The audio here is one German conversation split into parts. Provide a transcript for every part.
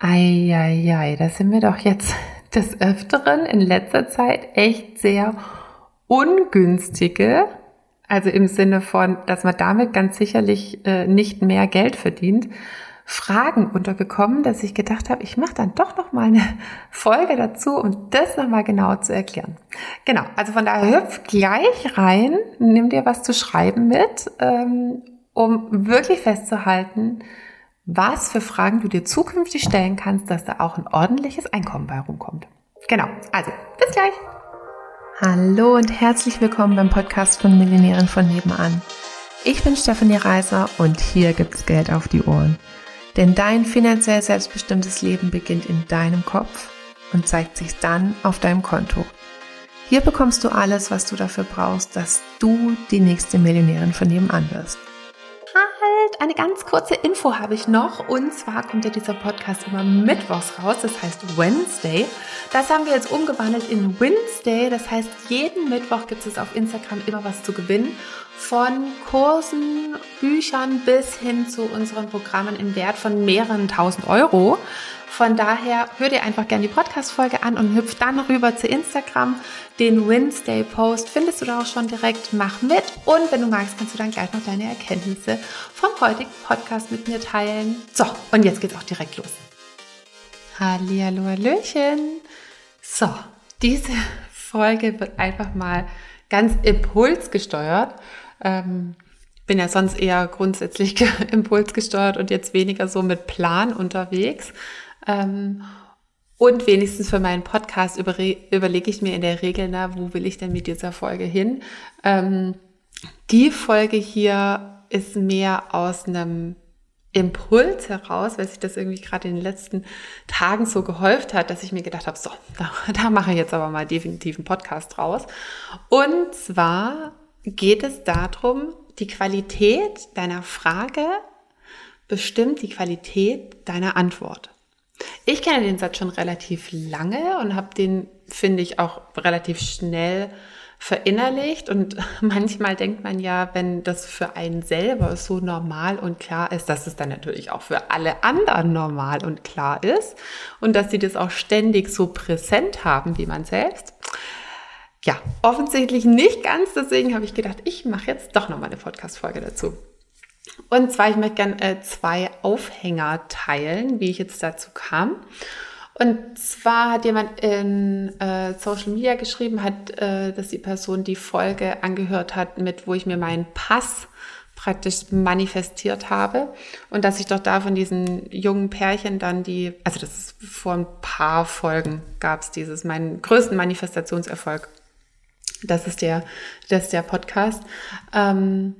Eieiei, da sind wir doch jetzt des Öfteren in letzter Zeit echt sehr ungünstige, also im Sinne von, dass man damit ganz sicherlich äh, nicht mehr Geld verdient, Fragen untergekommen, dass ich gedacht habe, ich mache dann doch noch mal eine Folge dazu, um das noch mal genau zu erklären. Genau, also von daher hüpf gleich rein, nimm dir was zu schreiben mit, ähm, um wirklich festzuhalten, was für Fragen du dir zukünftig stellen kannst, dass da auch ein ordentliches Einkommen bei rumkommt. Genau, also bis gleich. Hallo und herzlich willkommen beim Podcast von Millionären von nebenan. Ich bin Stefanie Reiser und hier gibt's Geld auf die Ohren. Denn dein finanziell selbstbestimmtes Leben beginnt in deinem Kopf und zeigt sich dann auf deinem Konto. Hier bekommst du alles, was du dafür brauchst, dass du die nächste Millionärin von nebenan wirst. Eine ganz kurze Info habe ich noch. Und zwar kommt ja dieser Podcast immer mittwochs raus. Das heißt Wednesday. Das haben wir jetzt umgewandelt in Wednesday. Das heißt, jeden Mittwoch gibt es auf Instagram immer was zu gewinnen von Kursen, Büchern bis hin zu unseren Programmen im Wert von mehreren tausend Euro. Von daher hör dir einfach gerne die Podcast-Folge an und hüpf dann rüber zu Instagram. Den Wednesday-Post findest du da auch schon direkt. Mach mit. Und wenn du magst, kannst du dann gleich noch deine Erkenntnisse vom heutigen Podcast mit mir teilen. So, und jetzt geht's auch direkt los. Hallihallo, Hallöchen. So, diese Folge wird einfach mal ganz impulsgesteuert. Ähm, bin ja sonst eher grundsätzlich impulsgesteuert und jetzt weniger so mit Plan unterwegs. Ähm, und wenigstens für meinen Podcast überlege ich mir in der Regel, na, wo will ich denn mit dieser Folge hin? Ähm, die Folge hier ist mehr aus einem Impuls heraus, weil sich das irgendwie gerade in den letzten Tagen so gehäuft hat, dass ich mir gedacht habe, so, da, da mache ich jetzt aber mal definitiv einen Podcast draus. Und zwar geht es darum, die Qualität deiner Frage bestimmt die Qualität deiner Antwort. Ich kenne den Satz schon relativ lange und habe den, finde ich, auch relativ schnell verinnerlicht. Und manchmal denkt man ja, wenn das für einen selber so normal und klar ist, dass es dann natürlich auch für alle anderen normal und klar ist und dass sie das auch ständig so präsent haben wie man selbst ja, offensichtlich nicht ganz. Deswegen habe ich gedacht, ich mache jetzt doch noch mal eine Podcast-Folge dazu. Und zwar, ich möchte gerne äh, zwei Aufhänger teilen, wie ich jetzt dazu kam. Und zwar hat jemand in äh, Social Media geschrieben, hat, äh, dass die Person die Folge angehört hat, mit wo ich mir meinen Pass praktisch manifestiert habe und dass ich doch da von diesen jungen Pärchen dann die, also das ist vor ein paar Folgen gab es dieses, meinen größten Manifestationserfolg das ist der, das ist der Podcast. Ähm,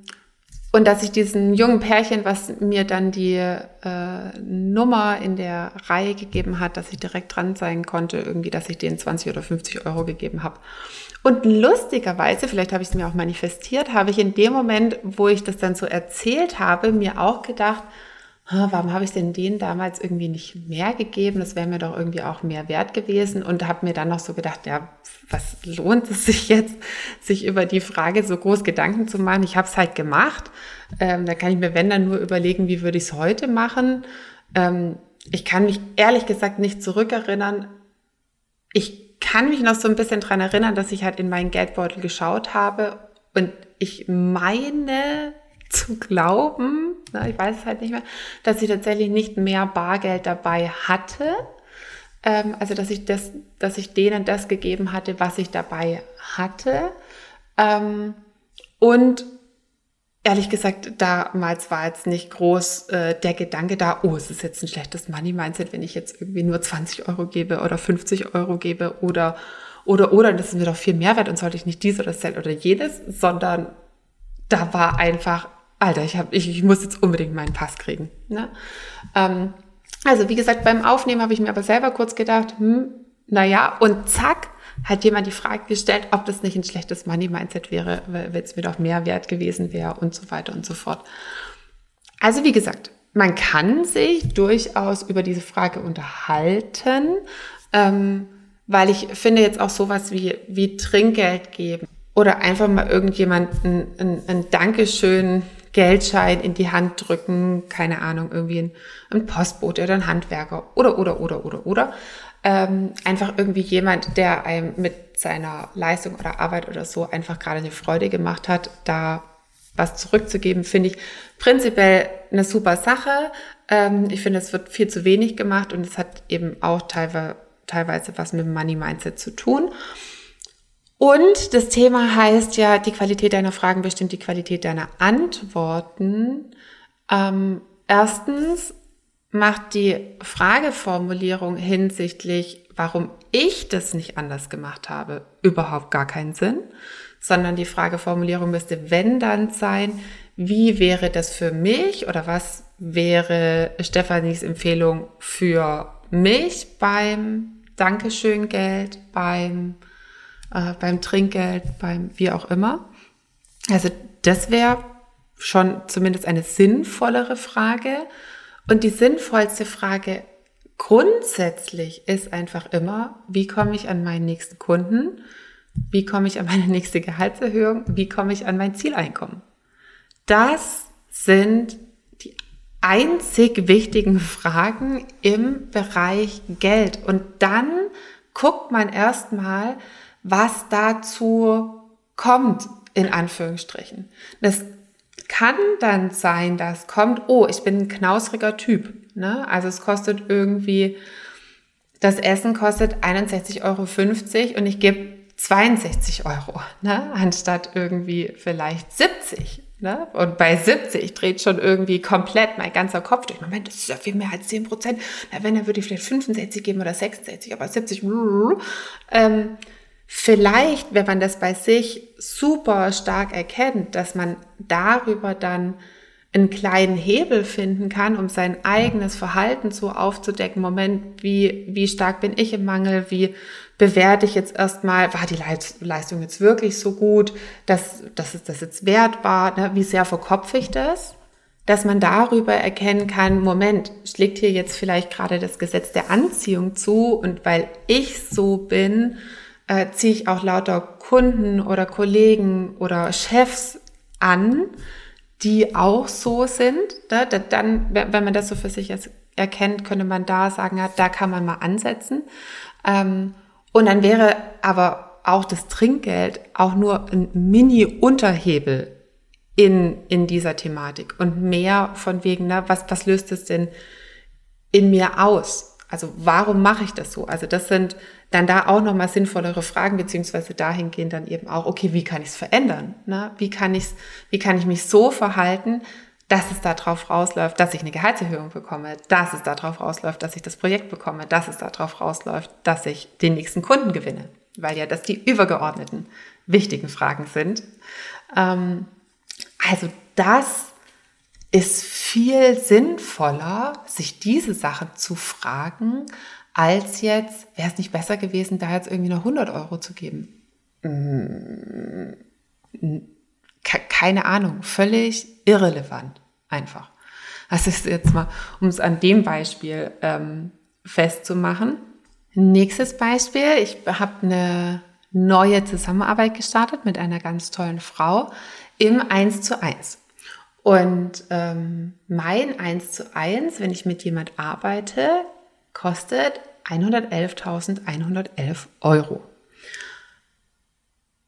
und dass ich diesen jungen Pärchen, was mir dann die äh, Nummer in der Reihe gegeben hat, dass ich direkt dran sein konnte, irgendwie, dass ich denen 20 oder 50 Euro gegeben habe. Und lustigerweise, vielleicht habe ich es mir auch manifestiert, habe ich in dem Moment, wo ich das dann so erzählt habe, mir auch gedacht, warum habe ich denn denen damals irgendwie nicht mehr gegeben? Das wäre mir doch irgendwie auch mehr wert gewesen und habe mir dann noch so gedacht, ja, was lohnt es sich jetzt, sich über die Frage so groß Gedanken zu machen? Ich habe es halt gemacht. Ähm, da kann ich mir, wenn dann nur überlegen, wie würde ich es heute machen? Ähm, ich kann mich ehrlich gesagt nicht zurückerinnern. Ich kann mich noch so ein bisschen dran erinnern, dass ich halt in meinen Geldbeutel geschaut habe und ich meine, zu glauben, na, ich weiß es halt nicht mehr, dass ich tatsächlich nicht mehr Bargeld dabei hatte. Ähm, also dass ich das, dass ich denen das gegeben hatte, was ich dabei hatte. Ähm, und ehrlich gesagt, damals war jetzt nicht groß äh, der Gedanke da, oh, es ist jetzt ein schlechtes Money-Mindset, wenn ich jetzt irgendwie nur 20 Euro gebe oder 50 Euro gebe oder oder oder das ist mir doch viel mehr wert und sollte ich nicht dies oder das oder jedes, sondern da war einfach Alter, ich, hab, ich, ich muss jetzt unbedingt meinen Pass kriegen. Ne? Ähm, also wie gesagt, beim Aufnehmen habe ich mir aber selber kurz gedacht, hm, naja, und zack, hat jemand die Frage gestellt, ob das nicht ein schlechtes Money-Mindset wäre, wenn es mir doch mehr wert gewesen wäre und so weiter und so fort. Also wie gesagt, man kann sich durchaus über diese Frage unterhalten, ähm, weil ich finde jetzt auch sowas wie, wie Trinkgeld geben oder einfach mal irgendjemanden ein, ein Dankeschön Geldschein in die Hand drücken, keine Ahnung, irgendwie ein, ein Postbote oder ein Handwerker oder, oder, oder, oder, oder. Ähm, einfach irgendwie jemand, der einem mit seiner Leistung oder Arbeit oder so einfach gerade eine Freude gemacht hat, da was zurückzugeben, finde ich prinzipiell eine super Sache. Ähm, ich finde, es wird viel zu wenig gemacht und es hat eben auch teilweise, teilweise was mit dem Money Mindset zu tun. Und das Thema heißt ja, die Qualität deiner Fragen bestimmt die Qualität deiner Antworten. Ähm, erstens macht die Frageformulierung hinsichtlich, warum ich das nicht anders gemacht habe, überhaupt gar keinen Sinn, sondern die Frageformulierung müsste, wenn dann sein, wie wäre das für mich oder was wäre Stefanis Empfehlung für mich beim Dankeschön Geld, beim äh, beim Trinkgeld, beim wie auch immer. Also das wäre schon zumindest eine sinnvollere Frage. Und die sinnvollste Frage grundsätzlich ist einfach immer, wie komme ich an meinen nächsten Kunden? Wie komme ich an meine nächste Gehaltserhöhung? Wie komme ich an mein Zieleinkommen? Das sind die einzig wichtigen Fragen im Bereich Geld. Und dann guckt man erstmal, was dazu kommt, in Anführungsstrichen. Das kann dann sein, dass kommt, oh, ich bin ein knausriger Typ. Ne? Also es kostet irgendwie, das Essen kostet 61,50 Euro und ich gebe 62 Euro, ne? anstatt irgendwie vielleicht 70. Ne? Und bei 70 dreht schon irgendwie komplett mein ganzer Kopf durch. Moment, das ist ja viel mehr als 10 Prozent. Na, wenn, dann würde ich vielleicht 65 geben oder 66, aber 70. Ähm, Vielleicht, wenn man das bei sich super stark erkennt, dass man darüber dann einen kleinen Hebel finden kann, um sein eigenes Verhalten so aufzudecken. Moment, wie, wie stark bin ich im Mangel? Wie bewerte ich jetzt erstmal, war die Leistung jetzt wirklich so gut, dass, dass es das jetzt wert war? Ne? Wie sehr verkopfe ich das? Dass man darüber erkennen kann, Moment, schlägt hier jetzt vielleicht gerade das Gesetz der Anziehung zu und weil ich so bin, äh, ziehe ich auch lauter Kunden oder Kollegen oder Chefs an, die auch so sind. Ne? Dann, wenn man das so für sich erkennt, könnte man da sagen, ja, da kann man mal ansetzen. Ähm, und dann wäre aber auch das Trinkgeld auch nur ein Mini-Unterhebel in, in dieser Thematik und mehr von wegen, ne, was, was löst es denn in mir aus? Also warum mache ich das so? Also das sind dann da auch nochmal sinnvollere Fragen, beziehungsweise dahingehend dann eben auch, okay, wie kann ich es verändern? Ne? Wie, kann ich's, wie kann ich mich so verhalten, dass es darauf rausläuft, dass ich eine Gehaltserhöhung bekomme, dass es darauf rausläuft, dass ich das Projekt bekomme, dass es darauf rausläuft, dass ich den nächsten Kunden gewinne, weil ja das die übergeordneten wichtigen Fragen sind. Ähm, also das ist viel sinnvoller, sich diese Sachen zu fragen, als jetzt, wäre es nicht besser gewesen, da jetzt irgendwie noch 100 Euro zu geben? Mm, keine Ahnung, völlig irrelevant einfach. Das ist jetzt mal, um es an dem Beispiel ähm, festzumachen. Nächstes Beispiel, ich habe eine neue Zusammenarbeit gestartet mit einer ganz tollen Frau im 1 zu 1. Und ähm, mein 1 zu 1, wenn ich mit jemand arbeite, kostet 111.111 Euro.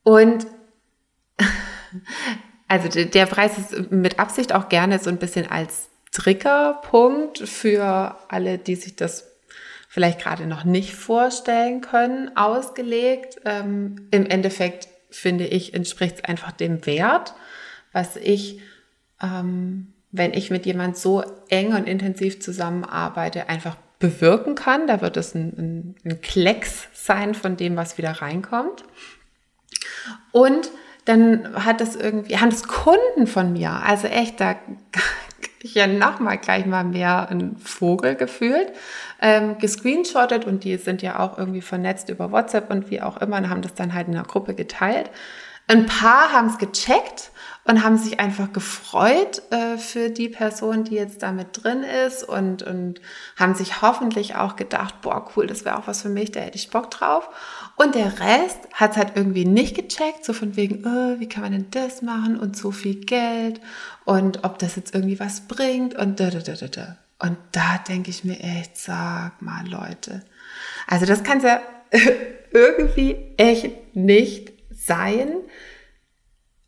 Und also der Preis ist mit Absicht auch gerne so ein bisschen als Triggerpunkt für alle, die sich das vielleicht gerade noch nicht vorstellen können, ausgelegt. Ähm, Im Endeffekt finde ich, entspricht es einfach dem Wert, was ich, ähm, wenn ich mit jemand so eng und intensiv zusammenarbeite, einfach bewirken kann. Da wird es ein, ein, ein Klecks sein von dem, was wieder reinkommt. Und dann hat es irgendwie, haben es Kunden von mir, also echt, da ich ja nochmal gleich mal mehr ein Vogel gefühlt, ähm, gescreenshottet und die sind ja auch irgendwie vernetzt über WhatsApp und wie auch immer und haben das dann halt in der Gruppe geteilt. Ein paar haben es gecheckt und haben sich einfach gefreut äh, für die Person, die jetzt damit drin ist und, und haben sich hoffentlich auch gedacht, boah, cool, das wäre auch was für mich, da hätte ich Bock drauf. Und der Rest hat es halt irgendwie nicht gecheckt, so von wegen, oh, wie kann man denn das machen und so viel Geld und ob das jetzt irgendwie was bringt und da, da, da, da, da. Und da denke ich mir echt, sag mal Leute. Also das kann ja irgendwie echt nicht sein,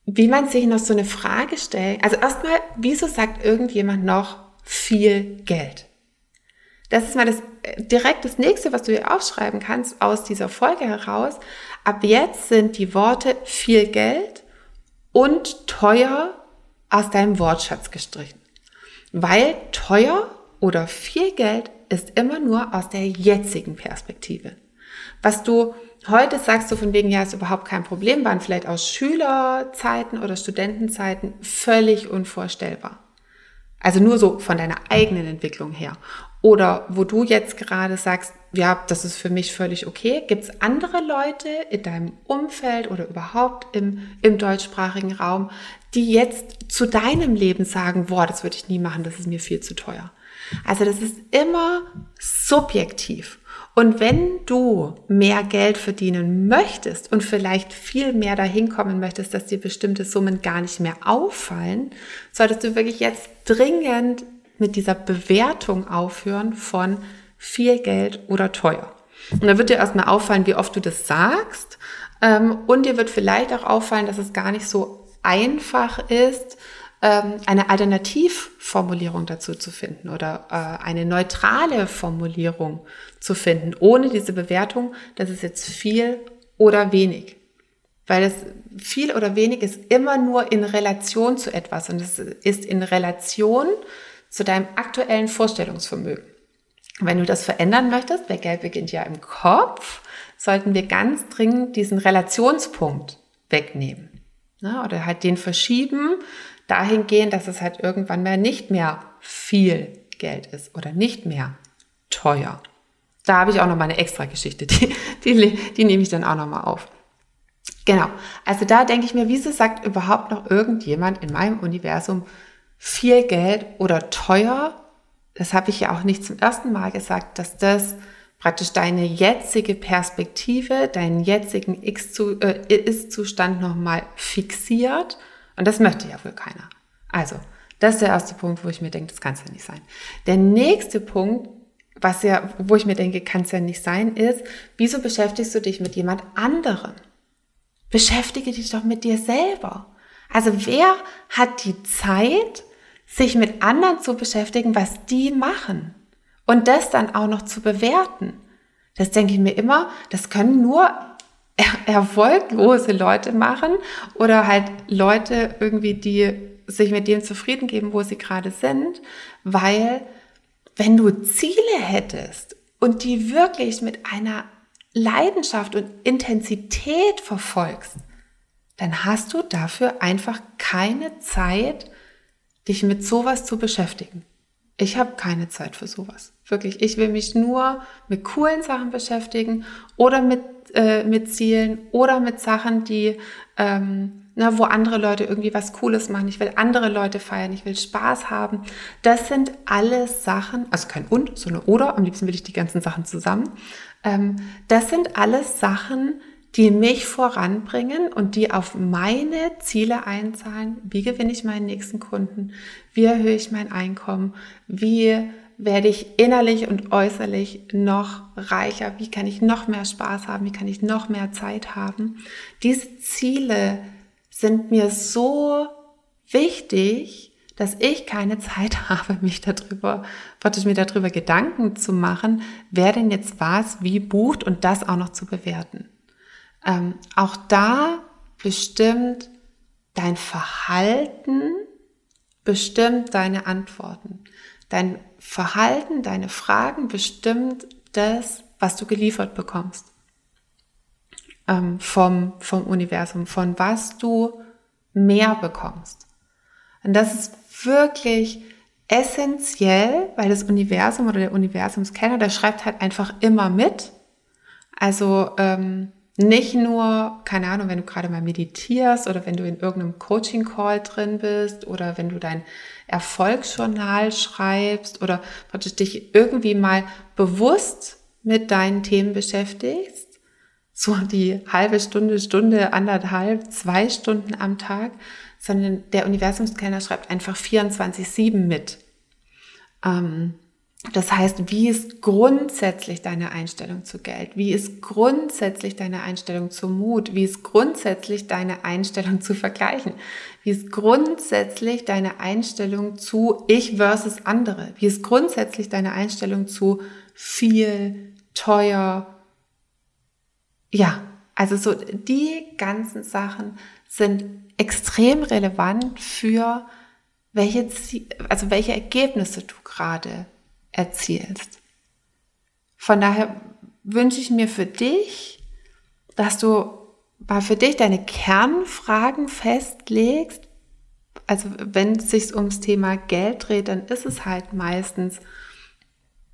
wie man sich noch so eine Frage stellt. Also erstmal, wieso sagt irgendjemand noch viel Geld? Das ist mal das äh, direkt das nächste, was du dir aufschreiben kannst aus dieser Folge heraus. Ab jetzt sind die Worte viel Geld und teuer aus deinem Wortschatz gestrichen. Weil teuer oder viel Geld ist immer nur aus der jetzigen Perspektive. Was du heute sagst, du von wegen, ja, ist überhaupt kein Problem, waren vielleicht aus Schülerzeiten oder Studentenzeiten völlig unvorstellbar. Also nur so von deiner eigenen Entwicklung her. Oder wo du jetzt gerade sagst, ja, das ist für mich völlig okay. Gibt es andere Leute in deinem Umfeld oder überhaupt im, im deutschsprachigen Raum, die jetzt zu deinem Leben sagen, boah, das würde ich nie machen, das ist mir viel zu teuer. Also das ist immer subjektiv. Und wenn du mehr Geld verdienen möchtest und vielleicht viel mehr dahin kommen möchtest, dass dir bestimmte Summen gar nicht mehr auffallen, solltest du wirklich jetzt dringend mit dieser Bewertung aufhören von viel Geld oder teuer. Und da wird dir erstmal auffallen, wie oft du das sagst. Ähm, und dir wird vielleicht auch auffallen, dass es gar nicht so einfach ist, ähm, eine Alternativformulierung dazu zu finden oder äh, eine neutrale Formulierung zu finden, ohne diese Bewertung, das ist jetzt viel oder wenig. Weil es viel oder wenig ist immer nur in Relation zu etwas und es ist in Relation zu deinem aktuellen Vorstellungsvermögen. Wenn du das verändern möchtest, weil Geld beginnt ja im Kopf, sollten wir ganz dringend diesen Relationspunkt wegnehmen. Ne? Oder halt den verschieben dahingehend, dass es halt irgendwann mehr nicht mehr viel Geld ist oder nicht mehr teuer. Da habe ich auch noch mal eine extra Geschichte, die, die, die nehme ich dann auch noch mal auf. Genau, also da denke ich mir, wieso sagt überhaupt noch irgendjemand in meinem Universum viel Geld oder teuer? Das habe ich ja auch nicht zum ersten Mal gesagt, dass das praktisch deine jetzige Perspektive, deinen jetzigen äh, Ist-Zustand nochmal fixiert und das möchte ja wohl keiner. Also, das ist der erste Punkt, wo ich mir denke, das kann es ja nicht sein. Der nächste Punkt, was ja, wo ich mir denke, kann es ja nicht sein, ist, wieso beschäftigst du dich mit jemand anderem? Beschäftige dich doch mit dir selber. Also wer hat die Zeit, sich mit anderen zu beschäftigen, was die machen? Und das dann auch noch zu bewerten. Das denke ich mir immer, das können nur erfolglose Leute machen oder halt Leute irgendwie, die sich mit dem zufrieden geben, wo sie gerade sind, weil wenn du Ziele hättest und die wirklich mit einer Leidenschaft und Intensität verfolgst, dann hast du dafür einfach keine Zeit, dich mit sowas zu beschäftigen. Ich habe keine Zeit für sowas. Wirklich, ich will mich nur mit coolen Sachen beschäftigen oder mit äh, mit Zielen oder mit Sachen, die, ähm, na, wo andere Leute irgendwie was Cooles machen. Ich will andere Leute feiern, ich will Spaß haben. Das sind alles Sachen, also kein und, sondern oder, am liebsten will ich die ganzen Sachen zusammen. Ähm, das sind alles Sachen, die mich voranbringen und die auf meine Ziele einzahlen. Wie gewinne ich meinen nächsten Kunden? Wie erhöhe ich mein Einkommen? Wie werde ich innerlich und äußerlich noch reicher? Wie kann ich noch mehr Spaß haben? Wie kann ich noch mehr Zeit haben? Diese Ziele sind mir so wichtig, dass ich keine Zeit habe, mich darüber, praktisch mir darüber Gedanken zu machen, wer denn jetzt was wie bucht und das auch noch zu bewerten. Ähm, auch da bestimmt dein Verhalten, bestimmt deine Antworten. Dein Verhalten, deine Fragen bestimmt das, was du geliefert bekommst. Ähm, vom, vom Universum, von was du mehr bekommst. Und das ist wirklich essentiell, weil das Universum oder der Universumskenner, der schreibt halt einfach immer mit. Also ähm, nicht nur, keine Ahnung, wenn du gerade mal meditierst oder wenn du in irgendeinem Coaching-Call drin bist oder wenn du dein Erfolgsjournal schreibst oder praktisch dich irgendwie mal bewusst mit deinen Themen beschäftigst, so die halbe Stunde, Stunde, anderthalb, zwei Stunden am Tag, sondern der Universumskenner schreibt einfach 24-7 mit. Ähm, das heißt, wie ist grundsätzlich deine Einstellung zu Geld? Wie ist grundsätzlich deine Einstellung zu Mut? Wie ist grundsätzlich deine Einstellung zu Vergleichen? Wie ist grundsätzlich deine Einstellung zu Ich versus andere? Wie ist grundsätzlich deine Einstellung zu viel, teuer? Ja, also so die ganzen Sachen sind extrem relevant für welche, also welche Ergebnisse du gerade erzielst. Von daher wünsche ich mir für dich, dass du mal für dich deine Kernfragen festlegst. Also wenn es sich ums Thema Geld dreht, dann ist es halt meistens,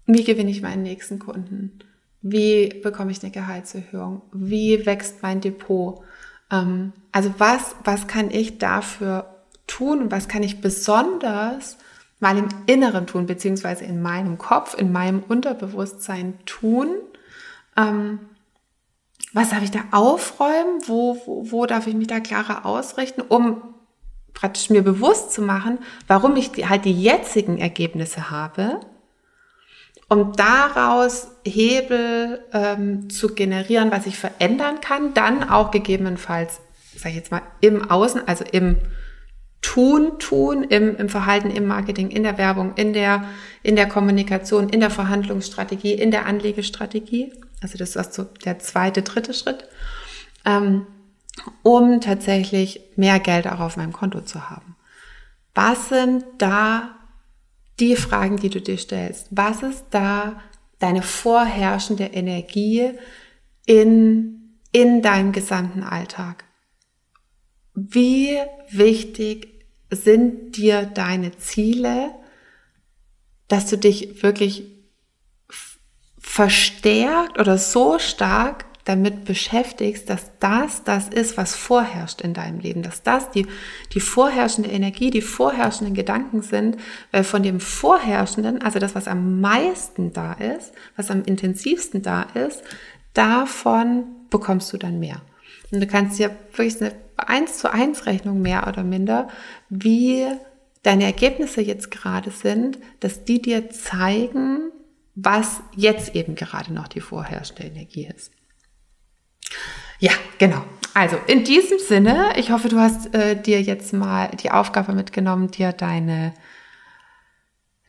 wie gewinne ich meinen nächsten Kunden? Wie bekomme ich eine Gehaltserhöhung? Wie wächst mein Depot? Ähm, also was, was kann ich dafür tun was kann ich besonders mal im Inneren tun, beziehungsweise in meinem Kopf, in meinem Unterbewusstsein tun. Ähm, was darf ich da aufräumen? Wo, wo, wo darf ich mich da klarer ausrichten, um praktisch mir bewusst zu machen, warum ich die, halt die jetzigen Ergebnisse habe, um daraus Hebel ähm, zu generieren, was ich verändern kann, dann auch gegebenenfalls, sage ich jetzt mal, im Außen, also im Tun, Tun im, im Verhalten, im Marketing, in der Werbung, in der, in der Kommunikation, in der Verhandlungsstrategie, in der Anlegestrategie. Also das ist so der zweite, dritte Schritt, ähm, um tatsächlich mehr Geld auch auf meinem Konto zu haben. Was sind da die Fragen, die du dir stellst? Was ist da deine vorherrschende Energie in, in deinem gesamten Alltag? Wie wichtig sind dir deine Ziele, dass du dich wirklich verstärkt oder so stark damit beschäftigst, dass das das ist, was vorherrscht in deinem Leben, dass das die, die vorherrschende Energie, die vorherrschenden Gedanken sind, weil von dem Vorherrschenden, also das, was am meisten da ist, was am intensivsten da ist, davon bekommst du dann mehr. Und du kannst dir wirklich eine 1 zu 1 Rechnung mehr oder minder, wie deine Ergebnisse jetzt gerade sind, dass die dir zeigen, was jetzt eben gerade noch die vorherrschende Energie ist. Ja, genau. Also in diesem Sinne, ich hoffe, du hast äh, dir jetzt mal die Aufgabe mitgenommen, dir deine,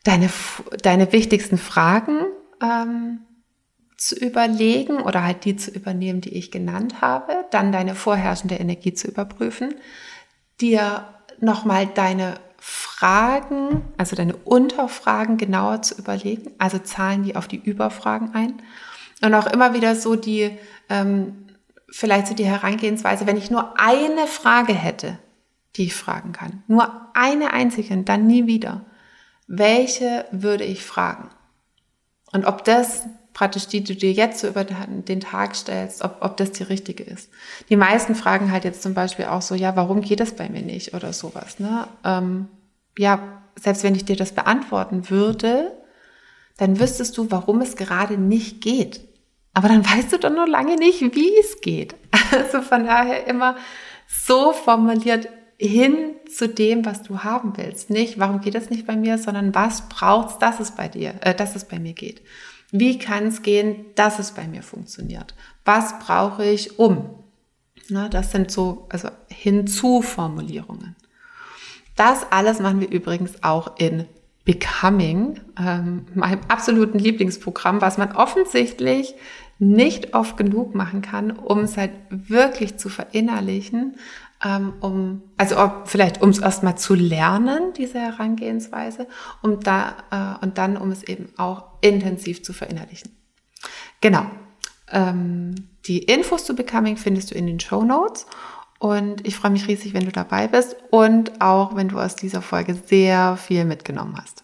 deine, deine wichtigsten Fragen ähm, zu überlegen oder halt die zu übernehmen, die ich genannt habe, dann deine vorherrschende Energie zu überprüfen, dir nochmal deine Fragen, also deine Unterfragen genauer zu überlegen, also zahlen die auf die Überfragen ein und auch immer wieder so die, ähm, vielleicht so die Herangehensweise, wenn ich nur eine Frage hätte, die ich fragen kann, nur eine einzige, dann nie wieder, welche würde ich fragen? Und ob das praktisch die du dir jetzt so über den Tag stellst, ob, ob das die richtige ist. Die meisten fragen halt jetzt zum Beispiel auch so, ja, warum geht das bei mir nicht oder sowas. Ne? Ähm, ja, selbst wenn ich dir das beantworten würde, dann wüsstest du, warum es gerade nicht geht. Aber dann weißt du doch noch lange nicht, wie es geht. Also von daher immer so formuliert hin zu dem, was du haben willst. Nicht, warum geht das nicht bei mir, sondern was braucht's, dass es bei dir, äh, dass es bei mir geht. Wie kann es gehen, dass es bei mir funktioniert? Was brauche ich um? Na, das sind so also Hinzuformulierungen. Das alles machen wir übrigens auch in Becoming, ähm, meinem absoluten Lieblingsprogramm, was man offensichtlich nicht oft genug machen kann, um es halt wirklich zu verinnerlichen, um, also ob, vielleicht um es erstmal zu lernen, diese Herangehensweise, um da, äh, und dann, um es eben auch intensiv zu verinnerlichen. Genau. Ähm, die Infos zu Becoming findest du in den Show Notes. Und ich freue mich riesig, wenn du dabei bist und auch, wenn du aus dieser Folge sehr viel mitgenommen hast.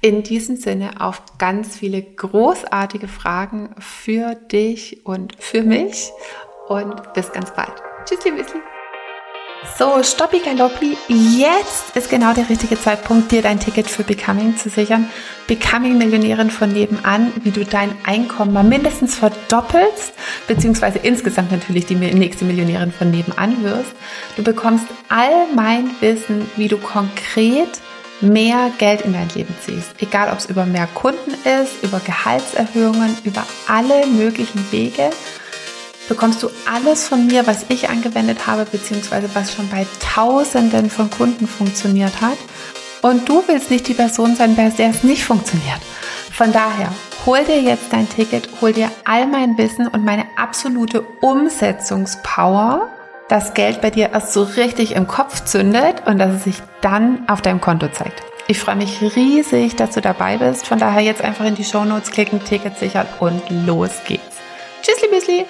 In diesem Sinne auf ganz viele großartige Fragen für dich und für mich und bis ganz bald. Tschüssli, Müsli. So, Stoppi Galoppi, jetzt ist genau der richtige Zeitpunkt, dir dein Ticket für Becoming zu sichern. Becoming Millionärin von nebenan, wie du dein Einkommen mal mindestens verdoppelst, beziehungsweise insgesamt natürlich die nächste Millionärin von nebenan wirst. Du bekommst all mein Wissen, wie du konkret mehr Geld in dein Leben ziehst. Egal, ob es über mehr Kunden ist, über Gehaltserhöhungen, über alle möglichen Wege bekommst du alles von mir, was ich angewendet habe, beziehungsweise was schon bei Tausenden von Kunden funktioniert hat. Und du willst nicht die Person sein, bei der es nicht funktioniert. Von daher, hol dir jetzt dein Ticket, hol dir all mein Wissen und meine absolute Umsetzungspower, dass Geld bei dir erst so richtig im Kopf zündet und dass es sich dann auf deinem Konto zeigt. Ich freue mich riesig, dass du dabei bist. Von daher jetzt einfach in die Show Notes klicken, Ticket sichern und los geht's. Tschüssli, Müsli!